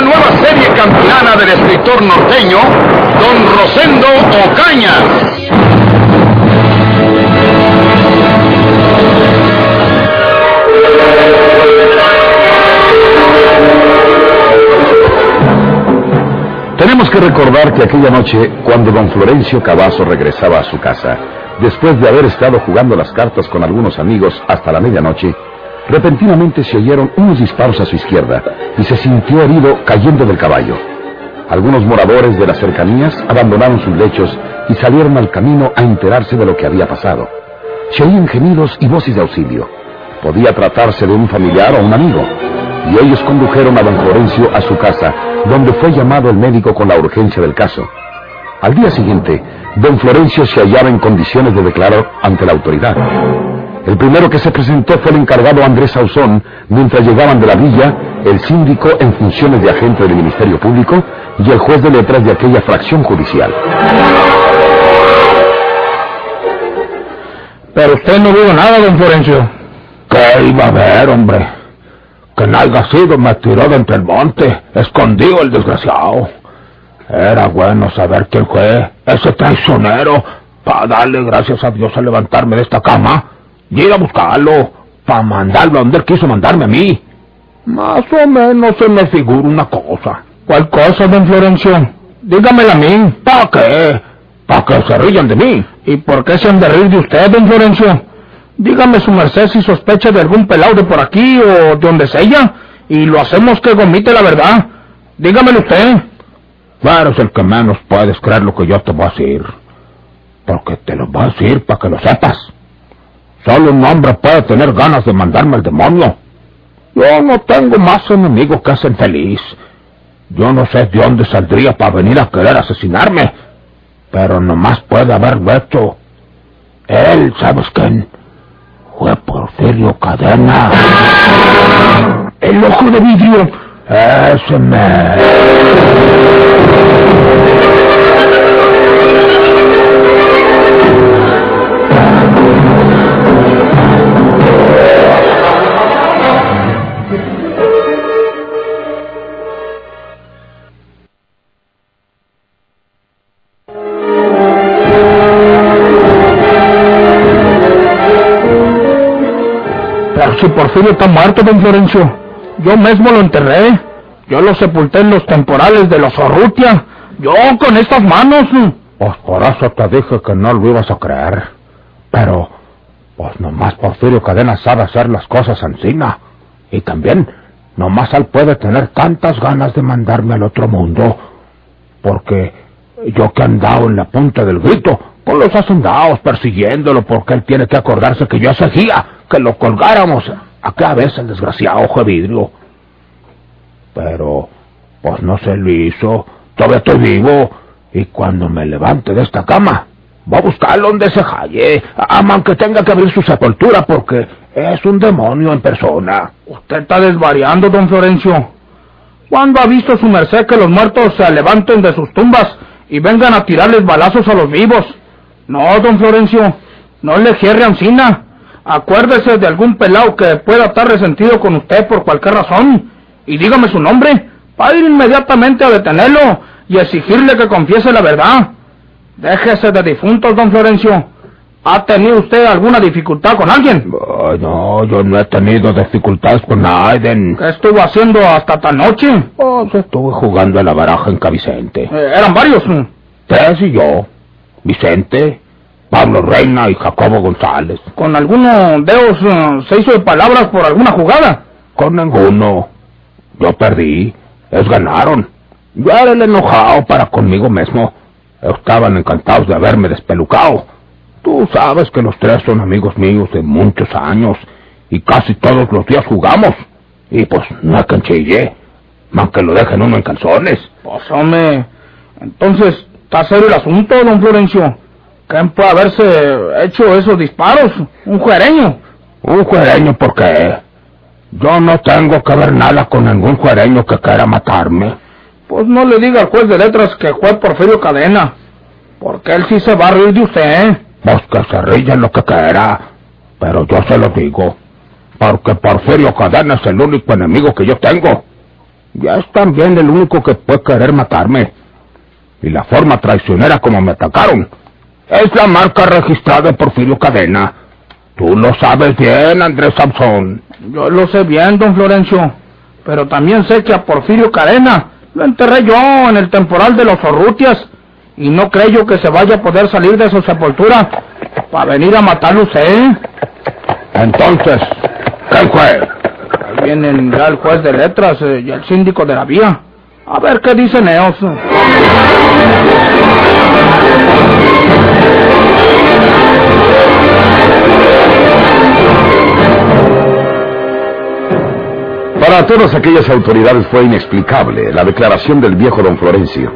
Una nueva serie campilana del escritor norteño, don Rosendo Ocaña. Tenemos que recordar que aquella noche, cuando don Florencio Cavazo regresaba a su casa, después de haber estado jugando las cartas con algunos amigos hasta la medianoche, repentinamente se oyeron unos disparos a su izquierda y se sintió herido cayendo del caballo. Algunos moradores de las cercanías abandonaron sus lechos y salieron al camino a enterarse de lo que había pasado. Se oían gemidos y voces de auxilio. Podía tratarse de un familiar o un amigo. Y ellos condujeron a don Florencio a su casa, donde fue llamado el médico con la urgencia del caso. Al día siguiente, don Florencio se hallaba en condiciones de declarar ante la autoridad. El primero que se presentó fue el encargado Andrés Sauzón, mientras llegaban de la villa el síndico en funciones de agente del Ministerio Público y el juez de letras de aquella fracción judicial. Pero usted no vio nada, don Florencio. ¿Qué iba a ver, hombre? Que nalga sido me tiró de entre el monte, escondido el desgraciado. Era bueno saber quién fue, ese traicionero, para darle gracias a Dios a levantarme de esta cama ir a buscarlo, para mandarlo a donde él quiso mandarme a mí. Más o menos se me figura una cosa. ¿Cuál cosa, don Florencio? Dígamela a mí. ¿Para qué? ¿Para que se rían de mí? ¿Y por qué se han de reír de usted, don Florencio? Dígame su merced si sospecha de algún pelado de por aquí o de donde sea, y lo hacemos que gomite la verdad. Dígamelo usted. Pero es el que menos puedes creer lo que yo te voy a decir. Porque te lo voy a decir para que lo sepas. Solo un hombre puede tener ganas de mandarme al demonio. Yo no tengo más enemigos que hacen feliz. Yo no sé de dónde saldría para venir a querer asesinarme. Pero nomás puede haberlo hecho. Él, ¿sabes quién? Fue Porfirio Cadena. El ojo de vidrio. Ese me... Porfirio está muerto, don Florencio. Yo mismo lo enterré. Yo lo sepulté en los temporales de los Orrutia. Yo con estas manos. Pues por eso te dije que no lo ibas a creer. Pero, pues nomás Porfirio Cadena sabe hacer las cosas encima. Y también, nomás él puede tener tantas ganas de mandarme al otro mundo. Porque yo que he andado en la punta del grito, con los hacendados persiguiéndolo porque él tiene que acordarse que yo seguía, que lo colgáramos. Acá ves el desgraciado ojo de vidrio. Pero, pues no se lo hizo. Todavía estoy vivo. Y cuando me levante de esta cama, voy a buscarlo donde se halle. Aunque tenga que abrir su sepultura porque es un demonio en persona. Usted está desvariando, don Florencio. ¿Cuándo ha visto su merced que los muertos se levanten de sus tumbas y vengan a tirarles balazos a los vivos? No, don Florencio, no le cierre ancina. Acuérdese de algún pelao que pueda estar resentido con usted por cualquier razón y dígame su nombre para ir inmediatamente a detenerlo y exigirle que confiese la verdad. Déjese de difuntos, don Florencio. ¿Ha tenido usted alguna dificultad con alguien? No, yo no he tenido dificultades con nadie. ¿Qué estuvo haciendo hasta esta noche? Pues estuve jugando a la baraja en Cavicente. Eh, ¿Eran varios? Tres y yo. Vicente, Pablo Reina y Jacobo González. ¿Con alguno de ellos eh, se hizo de palabras por alguna jugada? Con ninguno. Yo perdí. Ellos ganaron. Yo era el enojado para conmigo mismo. Estaban encantados de haberme despelucado. Tú sabes que los tres son amigos míos de muchos años y casi todos los días jugamos. Y pues no canchille, más que lo dejen uno en calzones. Pues hombre, entonces Está serio el asunto, don Florencio. ¿Quién puede haberse hecho esos disparos? ¿Un juereño? ¿Un juereño por qué? Yo no tengo que ver nada con ningún juereño que quiera matarme. Pues no le diga al juez de letras que fue Porfirio Cadena. Porque él sí se va a reír de usted, ¿eh? Pues que se ría lo que quiera. Pero yo se lo digo. Porque Porfirio Cadena es el único enemigo que yo tengo. Y es también el único que puede querer matarme. Y la forma traicionera como me atacaron es la marca registrada de Porfirio Cadena. Tú lo sabes bien, Andrés Samson. Yo lo sé bien, don Florencio. Pero también sé que a Porfirio Cadena lo enterré yo en el temporal de los Orrutias. Y no creo que se vaya a poder salir de su sepultura para venir a matarlo usted. Entonces, ¿qué fue? Ahí vienen ya el juez de letras eh, y el síndico de la vía. A ver qué dicen ellos. Para todas aquellas autoridades fue inexplicable la declaración del viejo don Florencio.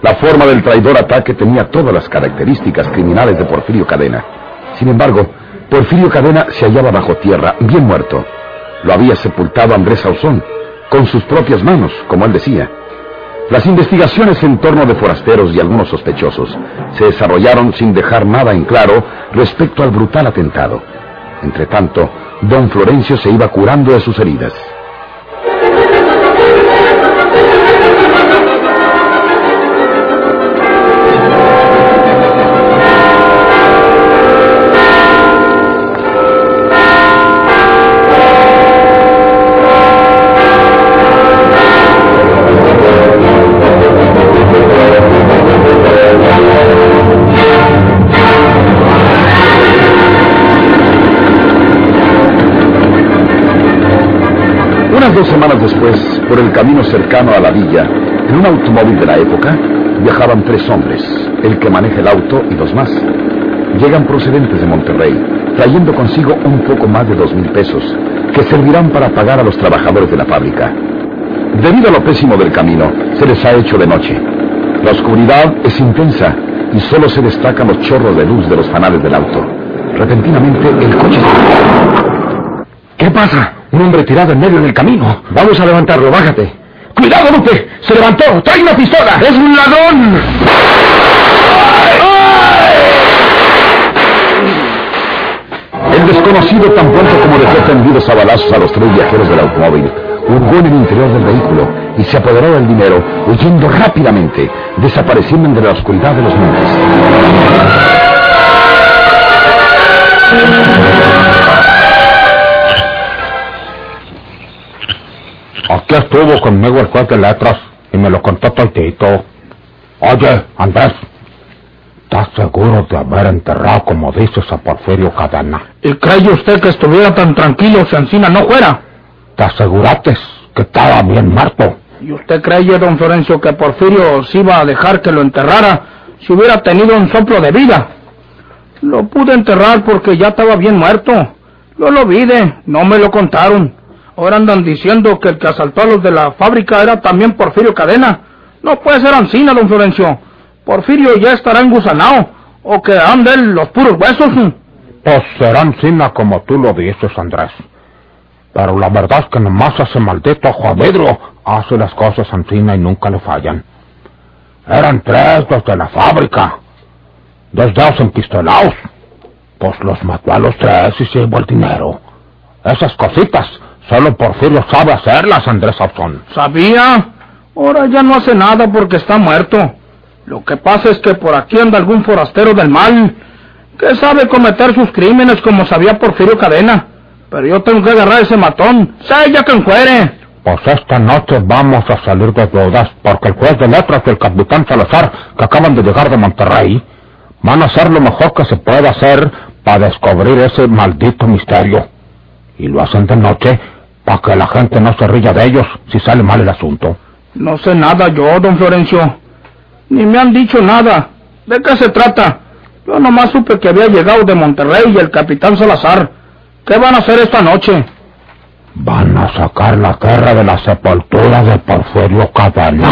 La forma del traidor ataque tenía todas las características criminales de Porfirio Cadena. Sin embargo, Porfirio Cadena se hallaba bajo tierra, bien muerto. Lo había sepultado Andrés Sauzón, con sus propias manos, como él decía. Las investigaciones en torno de forasteros y algunos sospechosos se desarrollaron sin dejar nada en claro respecto al brutal atentado. Entre tanto, don Florencio se iba curando de sus heridas. Por el camino cercano a la villa, en un automóvil de la época, viajaban tres hombres, el que maneja el auto y dos más. Llegan procedentes de Monterrey, trayendo consigo un poco más de dos mil pesos, que servirán para pagar a los trabajadores de la fábrica. Debido a lo pésimo del camino, se les ha hecho de noche. La oscuridad es intensa y solo se destacan los chorros de luz de los fanales del auto. Repentinamente, el coche se... ¿Qué pasa? Un hombre tirado en medio del camino. Vamos a levantarlo, bájate. ¡Cuidado, Lupe! ¡Se levantó! ¡Trae una pistola! ¡Es un ladrón! El desconocido, tan pronto como dejó tendidos a balazos a los tres viajeros del automóvil, hurgó en el interior del vehículo y se apoderó del dinero, huyendo rápidamente, desapareciendo entre la oscuridad de los montes. Aquí estuvo conmigo el juez de letras y me lo contó todito. Oye, Andrés, ¿estás seguro de haber enterrado, como dices, a Porfirio Cadena? ¿Y cree usted que estuviera tan tranquilo si Encina no fuera? ¿Te aseguraste que estaba bien muerto? ¿Y usted cree, don Florencio, que Porfirio se iba a dejar que lo enterrara si hubiera tenido un soplo de vida? Lo pude enterrar porque ya estaba bien muerto. Yo lo vi de, no me lo contaron. Ahora andan diciendo que el que asaltó a los de la fábrica era también Porfirio Cadena. No puede ser Ancina, don Florencio. Porfirio ya estará engusanado. O que anden los puros huesos. Pues será Encina como tú lo dices, Andrés. Pero la verdad es que nomás ese maldito Juan Pedro hace las cosas Encina y nunca le fallan. Eran tres los de la fábrica. Dos dedos empistolados. Pues los mató a los tres y se llevó el dinero. Esas cositas Solo Porfirio sabe hacerlas, Andrés Sauzón. ¿Sabía? Ahora ya no hace nada porque está muerto. Lo que pasa es que por aquí anda algún forastero del mal que sabe cometer sus crímenes como sabía Porfirio Cadena. Pero yo tengo que agarrar ese matón. ¡Sé ya que encuere! Pues esta noche vamos a salir de dudas porque el juez de letras y el capitán Salazar, que acaban de llegar de Monterrey, van a hacer lo mejor que se pueda hacer para descubrir ese maldito misterio. Y lo hacen de noche para que la gente no se ría de ellos si sale mal el asunto. No sé nada yo, don Florencio. Ni me han dicho nada. ¿De qué se trata? Yo nomás supe que había llegado de Monterrey y el capitán Salazar. ¿Qué van a hacer esta noche? Van a sacar la tierra de la sepultura de Porfirio Cadena.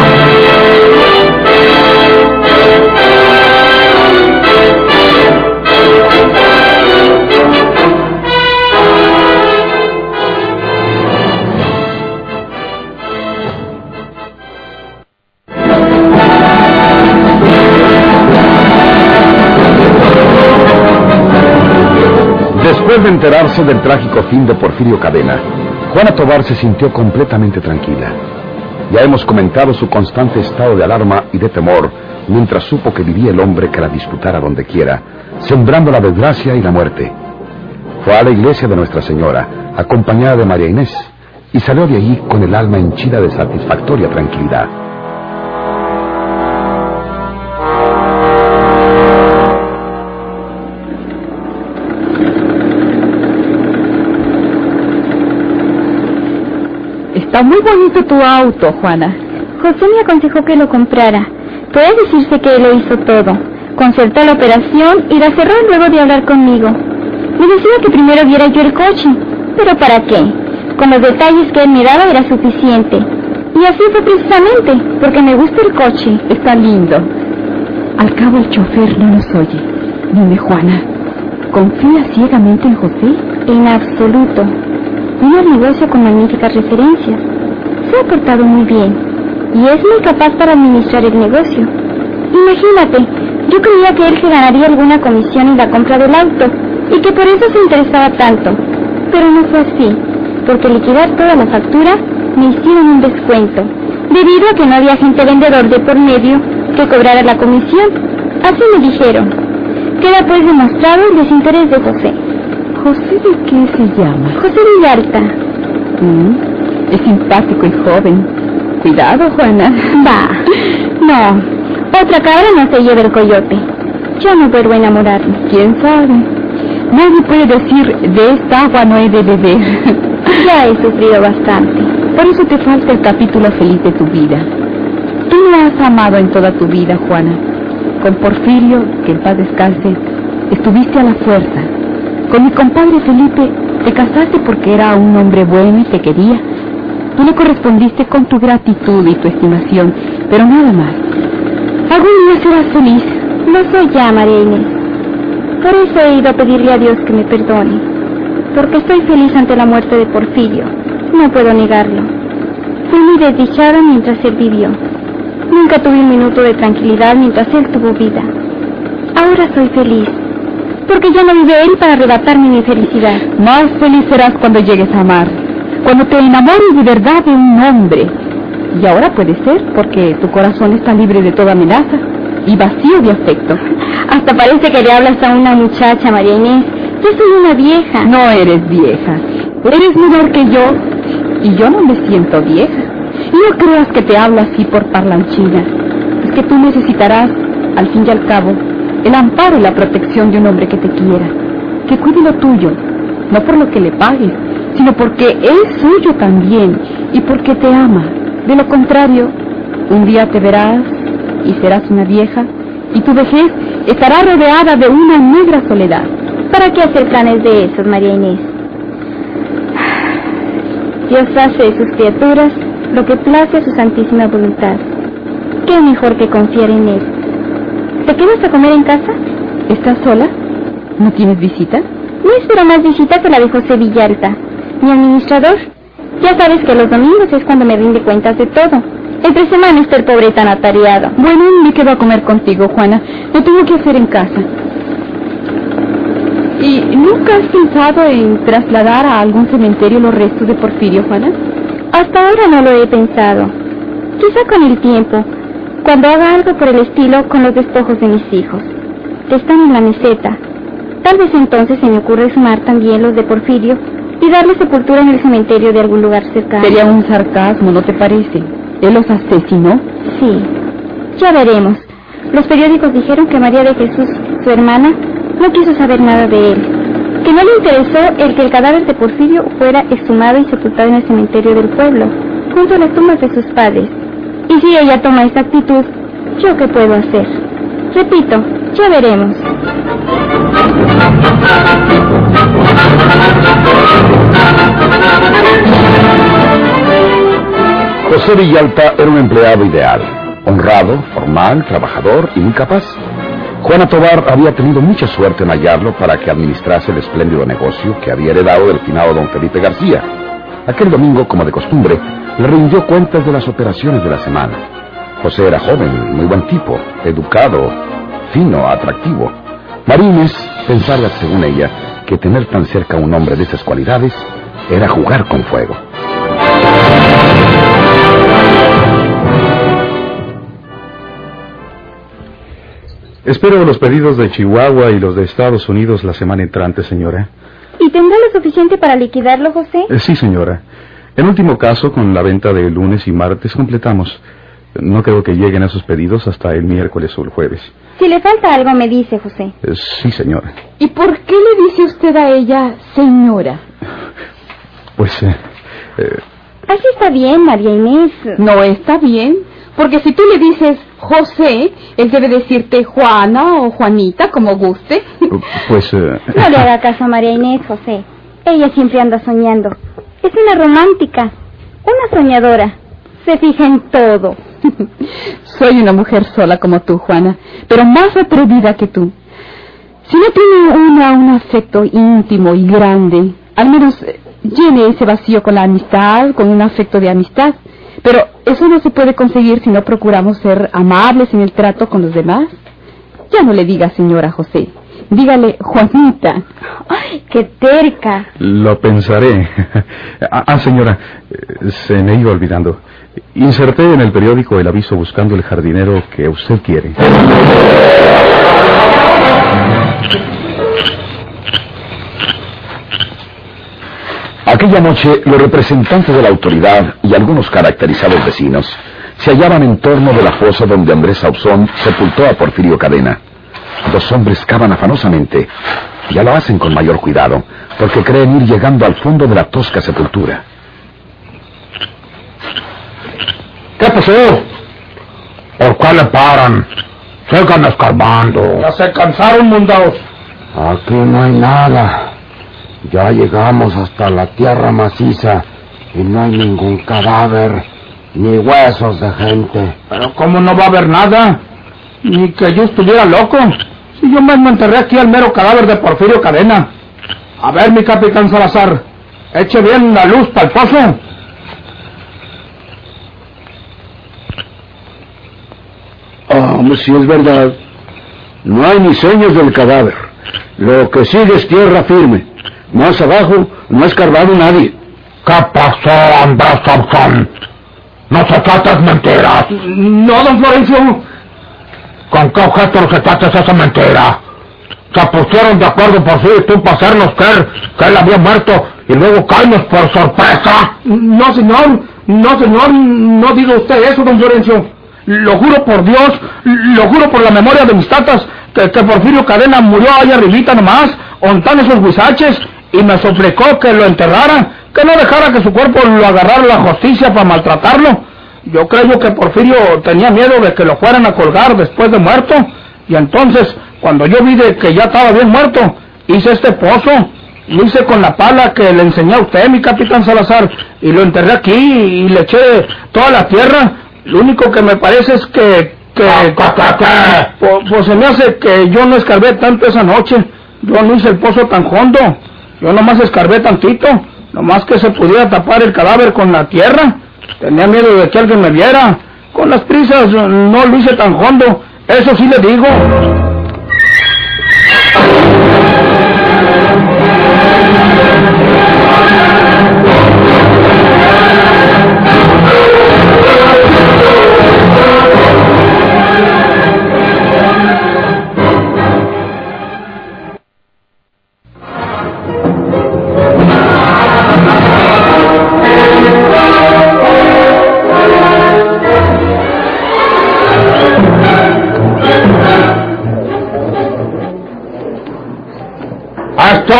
Trágico fin de Porfirio Cadena, Juana Tobar se sintió completamente tranquila. Ya hemos comentado su constante estado de alarma y de temor mientras supo que vivía el hombre que la disputara donde quiera, sembrando la desgracia y la muerte. Fue a la iglesia de Nuestra Señora, acompañada de María Inés, y salió de allí con el alma henchida de satisfactoria tranquilidad. Está muy bonito tu auto, Juana. José me aconsejó que lo comprara. Puede decirse que él lo hizo todo. Concertó la operación y la cerró luego de hablar conmigo. Me decía que primero viera yo el coche. ¿Pero para qué? Con los detalles que él me daba era suficiente. Y así fue precisamente, porque me gusta el coche. Está lindo. Al cabo el chofer no nos oye. Dime, Juana, ¿confía ciegamente en José? En absoluto. Un negocio con magníficas referencias. Se ha portado muy bien y es muy capaz para administrar el negocio. Imagínate, yo creía que él se ganaría alguna comisión en la compra del auto y que por eso se interesaba tanto. Pero no fue así, porque liquidar toda la factura me hicieron un descuento, debido a que no había agente vendedor de por medio que cobrara la comisión. Así me dijeron. Queda pues demostrado el desinterés de José. ¿José de qué se llama? José Villalta. Mm, es simpático y joven. Cuidado, Juana. Va. No. Otra cabra no se lleva el coyote. Yo no vuelvo a enamorarme. ¿Quién sabe? Nadie puede decir, de esta agua no he de beber. ya he sufrido bastante. Por eso te falta el capítulo feliz de tu vida. Tú me has amado en toda tu vida, Juana. Con Porfirio, que en paz descanse, estuviste a la fuerza. Con mi compadre Felipe, te casaste porque era un hombre bueno y te quería. Tú le correspondiste con tu gratitud y tu estimación, pero nada más. Algún día serás feliz. No soy ya, María Inés. Por eso he ido a pedirle a Dios que me perdone. Porque estoy feliz ante la muerte de Porfirio. No puedo negarlo. Fui muy desdichada mientras él vivió. Nunca tuve un minuto de tranquilidad mientras él tuvo vida. Ahora soy feliz. Porque ya no vive él para arrebatarme mi felicidad. Más feliz serás cuando llegues a amar cuando te enamores de verdad de un hombre. Y ahora puede ser porque tu corazón está libre de toda amenaza y vacío de afecto. Hasta parece que le hablas a una muchacha, María Inés. Yo soy una vieja. No eres vieja. Eres menor que yo y yo no me siento vieja. Y no creas que te hablo así por parlanchina. Es que tú necesitarás, al fin y al cabo, el amparo y la protección de un hombre que te quiera, que cuide lo tuyo, no por lo que le pagues, sino porque es suyo también y porque te ama. De lo contrario, un día te verás y serás una vieja y tu vejez estará rodeada de una negra soledad. ¿Para qué hacer planes de esos, María Inés? Dios hace de sus criaturas lo que place a su santísima voluntad. ¿Qué mejor que confiar en Él? ¿Te quedas a comer en casa? ¿Estás sola? ¿No tienes visita? No espero más visita que la de José Villalta mi administrador. Ya sabes que los domingos es cuando me rinde cuentas de todo. Entre semana está el pobre tan atareado. Bueno, me quedo a comer contigo, Juana. Lo tengo que hacer en casa. ¿Y nunca has pensado en trasladar a algún cementerio los restos de Porfirio, Juana? Hasta ahora no lo he pensado. Quizá con el tiempo, cuando haga algo por el estilo con los despojos de mis hijos. Están en la meseta. Tal vez entonces se me ocurre sumar también los de Porfirio y darle sepultura en el cementerio de algún lugar cercano. Sería un sarcasmo, ¿no te parece? ¿Él los asesinó? Sí. Ya veremos. Los periódicos dijeron que María de Jesús, su hermana, no quiso saber nada de él. Que no le interesó el que el cadáver de Porfirio fuera exhumado y sepultado en el cementerio del pueblo, junto a las tumbas de sus padres. Y si ella toma esta actitud, ¿yo qué puedo hacer? Repito, ya veremos. José Villalta era un empleado ideal, honrado, formal, trabajador y muy capaz. Juana Tobar había tenido mucha suerte en hallarlo para que administrase el espléndido negocio que había heredado del finado don Felipe García. Aquel domingo, como de costumbre, le rindió cuentas de las operaciones de la semana. José era joven, muy buen tipo, educado, fino, atractivo. Marines pensaba, según ella, que tener tan cerca a un hombre de esas cualidades era jugar con fuego. Espero los pedidos de Chihuahua y los de Estados Unidos la semana entrante, señora. ¿Y tendrá lo suficiente para liquidarlo, José? Eh, sí, señora. En último caso, con la venta de lunes y martes completamos. No creo que lleguen esos pedidos hasta el miércoles o el jueves. Si le falta algo, me dice, José. Eh, sí, señora. ¿Y por qué le dice usted a ella señora? Pues... eh, eh, Así está bien, María Inés. No está bien, porque si tú le dices José, él debe decirte Juana o Juanita, como guste. pues... eh, No le haga caso a María Inés, José. Ella siempre anda soñando. Es una romántica, una soñadora. Se fija en todo. Soy una mujer sola como tú, Juana, pero más atrevida que tú. Si no tiene una un afecto íntimo y grande, al menos eh, llene ese vacío con la amistad, con un afecto de amistad. Pero eso no se puede conseguir si no procuramos ser amables en el trato con los demás. Ya no le diga señora José, dígale Juanita. ¡Ay, qué terca! Lo pensaré. ah, ah, señora, se me iba olvidando. Inserté en el periódico el aviso buscando el jardinero que usted quiere. Aquella noche, los representantes de la autoridad y algunos caracterizados vecinos se hallaban en torno de la fosa donde Andrés Sauzón sepultó a Porfirio Cadena. Dos hombres cavan afanosamente. Ya lo hacen con mayor cuidado, porque creen ir llegando al fondo de la tosca sepultura. ¿Qué pasó? ¿Por qué le paran? Sigan escarbando. Ya se cansaron, mundados. Aquí no hay nada. Ya llegamos hasta la tierra maciza y no hay ningún cadáver ni huesos de gente. Pero ¿cómo no va a haber nada? Ni que yo estuviera loco. Si yo mismo enterré aquí al mero cadáver de Porfirio Cadena. A ver, mi capitán Salazar, eche bien la luz para el pozo. Ah, si es verdad. No hay ni señas del cadáver. Lo que sigue es tierra firme. Más abajo no ha escarbado nadie. ¿Qué pasó, Andrés? No se tratas mentiras. No, don Florencio. ¿Con qué objeto tratas esa mentira? Se pusieron de acuerdo por sí y tú para hacernos que él había muerto y luego caemos por sorpresa. No, señor. No, señor. No diga usted eso, don Florencio. Lo juro por Dios, lo juro por la memoria de mis tatas, que, Porfirio Cadena murió ahí arribita nomás, ontan esos guisaches, y me suplicó que lo enterraran, que no dejara que su cuerpo lo agarrara la justicia para maltratarlo. Yo creo que Porfirio tenía miedo de que lo fueran a colgar después de muerto, y entonces, cuando yo vi de que ya estaba bien muerto, hice este pozo, lo hice con la pala que le enseñé a usted, mi capitán Salazar, y lo enterré aquí y le eché toda la tierra. Lo único que me parece es que... que, Pues, pues se me hace que yo no escarbé tanto esa noche. Yo no hice el pozo tan hondo. Yo nomás escarbé tantito. Nomás que se pudiera tapar el cadáver con la tierra. Tenía miedo de que alguien me viera. Con las prisas no lo hice tan hondo. Eso sí le digo.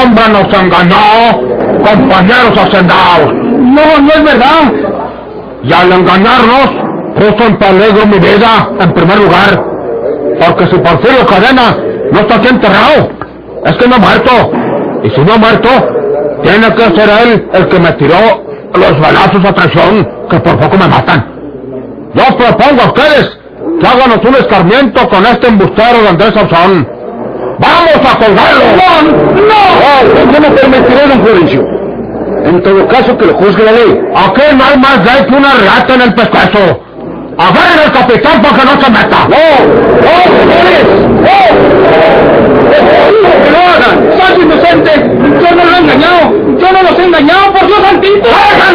Hombre nos engañó, compañeros hacendados. No, no es verdad. Y al engañarnos, puso en peligro mi vida, en primer lugar. Porque si Porfirio Cadena no está aquí enterrado, es que no ha muerto. Y si no ha muerto, tiene que ser él el que me tiró los balazos a traición, que por poco me matan. Yo propongo a ustedes que háganos un escarmiento con este embustero de Andrés Sauzón. ¡Vamos a colgarlo! ¡No! ¡No! Yo. En todo caso, que lo juzgue la ley. Aquí no hay más ley que una rata en el pescuezo. ¡Agarren al capitán para que no se meta! ¡No! ¡No, señores! ¡No! ¡Que lo hagan! ¡Soy inocente! ¡Yo no lo he engañado! ¡Yo no los he engañado! ¡Por Dios santito! ¿Por qué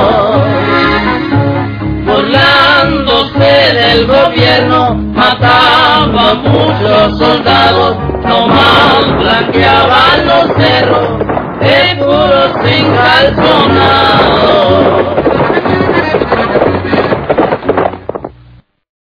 burlándose del gobierno, mataba a muchos soldados, nomás blanqueaban los cerros, de puros sin calzonar.